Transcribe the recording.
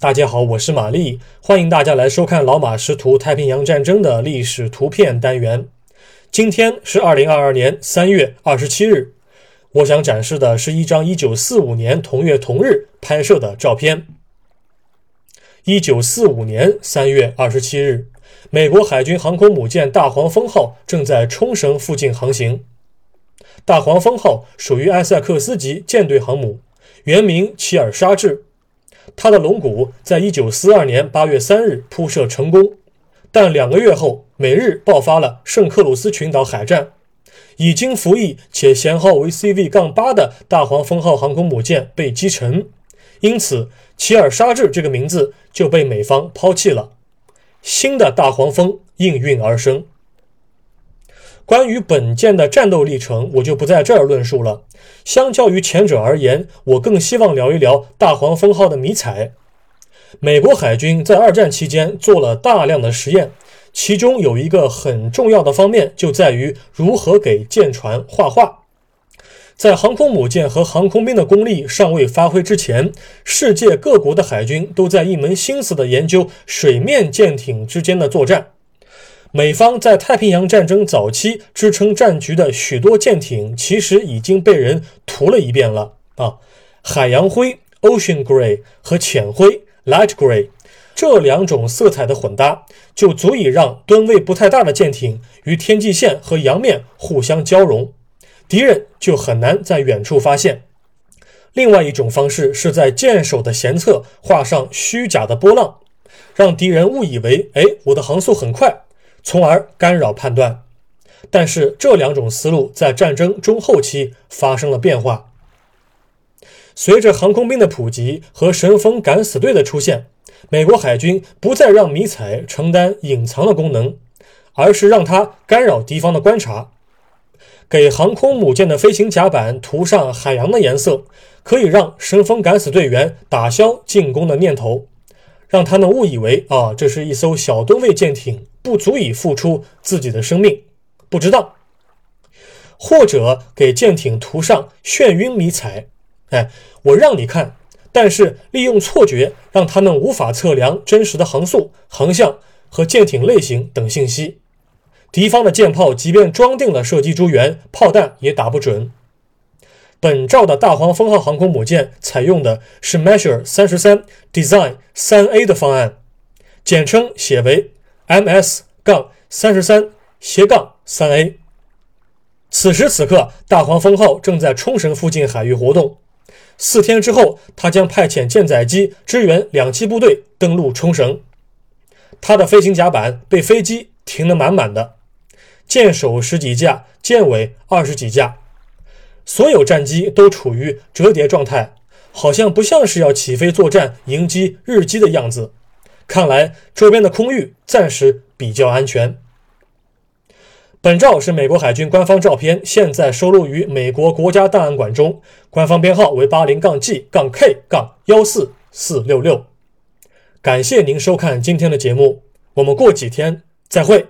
大家好，我是玛丽，欢迎大家来收看老马识图太平洋战争的历史图片单元。今天是二零二二年三月二十七日，我想展示的是一张一九四五年同月同日拍摄的照片。一九四五年三月二十七日，美国海军航空母舰大黄蜂号正在冲绳附近航行。大黄蜂号属于埃塞克斯级舰队航母，原名齐尔沙治。它的龙骨在一九四二年八月三日铺设成功，但两个月后，美日爆发了圣克鲁斯群岛海战。已经服役且舷号为 CV 杠8的大黄蜂号航空母舰被击沉，因此齐尔沙治这个名字就被美方抛弃了。新的大黄蜂应运而生。关于本舰的战斗历程，我就不在这儿论述了。相较于前者而言，我更希望聊一聊大黄蜂号的迷彩。美国海军在二战期间做了大量的实验，其中有一个很重要的方面，就在于如何给舰船画画。在航空母舰和航空兵的功力尚未发挥之前，世界各国的海军都在一门心思地研究水面舰艇之间的作战。美方在太平洋战争早期支撑战局的许多舰艇，其实已经被人涂了一遍了啊！海洋灰 （Ocean Gray） 和浅灰 （Light Gray） 这两种色彩的混搭，就足以让吨位不太大的舰艇与天际线和洋面互相交融，敌人就很难在远处发现。另外一种方式是在舰首的舷侧画上虚假的波浪，让敌人误以为：哎，我的航速很快。从而干扰判断，但是这两种思路在战争中后期发生了变化。随着航空兵的普及和神风敢死队的出现，美国海军不再让迷彩承担隐藏的功能，而是让它干扰敌方的观察。给航空母舰的飞行甲板涂上海洋的颜色，可以让神风敢死队员打消进攻的念头。让他们误以为啊，这是一艘小吨位舰艇，不足以付出自己的生命，不值当。或者给舰艇涂上眩晕迷彩，哎，我让你看，但是利用错觉让他们无法测量真实的航速、航向和舰艇类型等信息。敌方的舰炮即便装定了射击诸元，炮弹也打不准。本照的大黄蜂号航空母舰采用的是 Measure 三十三 Design 三 A 的方案，简称写为 MS 杠三十三斜杠三 A。此时此刻，大黄蜂号正在冲绳附近海域活动。四天之后，它将派遣舰载机支援两栖部队登陆冲绳。它的飞行甲板被飞机停得满满的，舰首十几架，舰尾二十几架。所有战机都处于折叠状态，好像不像是要起飞作战迎击日机的样子。看来周边的空域暂时比较安全。本照是美国海军官方照片，现在收录于美国国家档案馆中，官方编号为八零杠 G 杠 K 杠幺四四六六。感谢您收看今天的节目，我们过几天再会。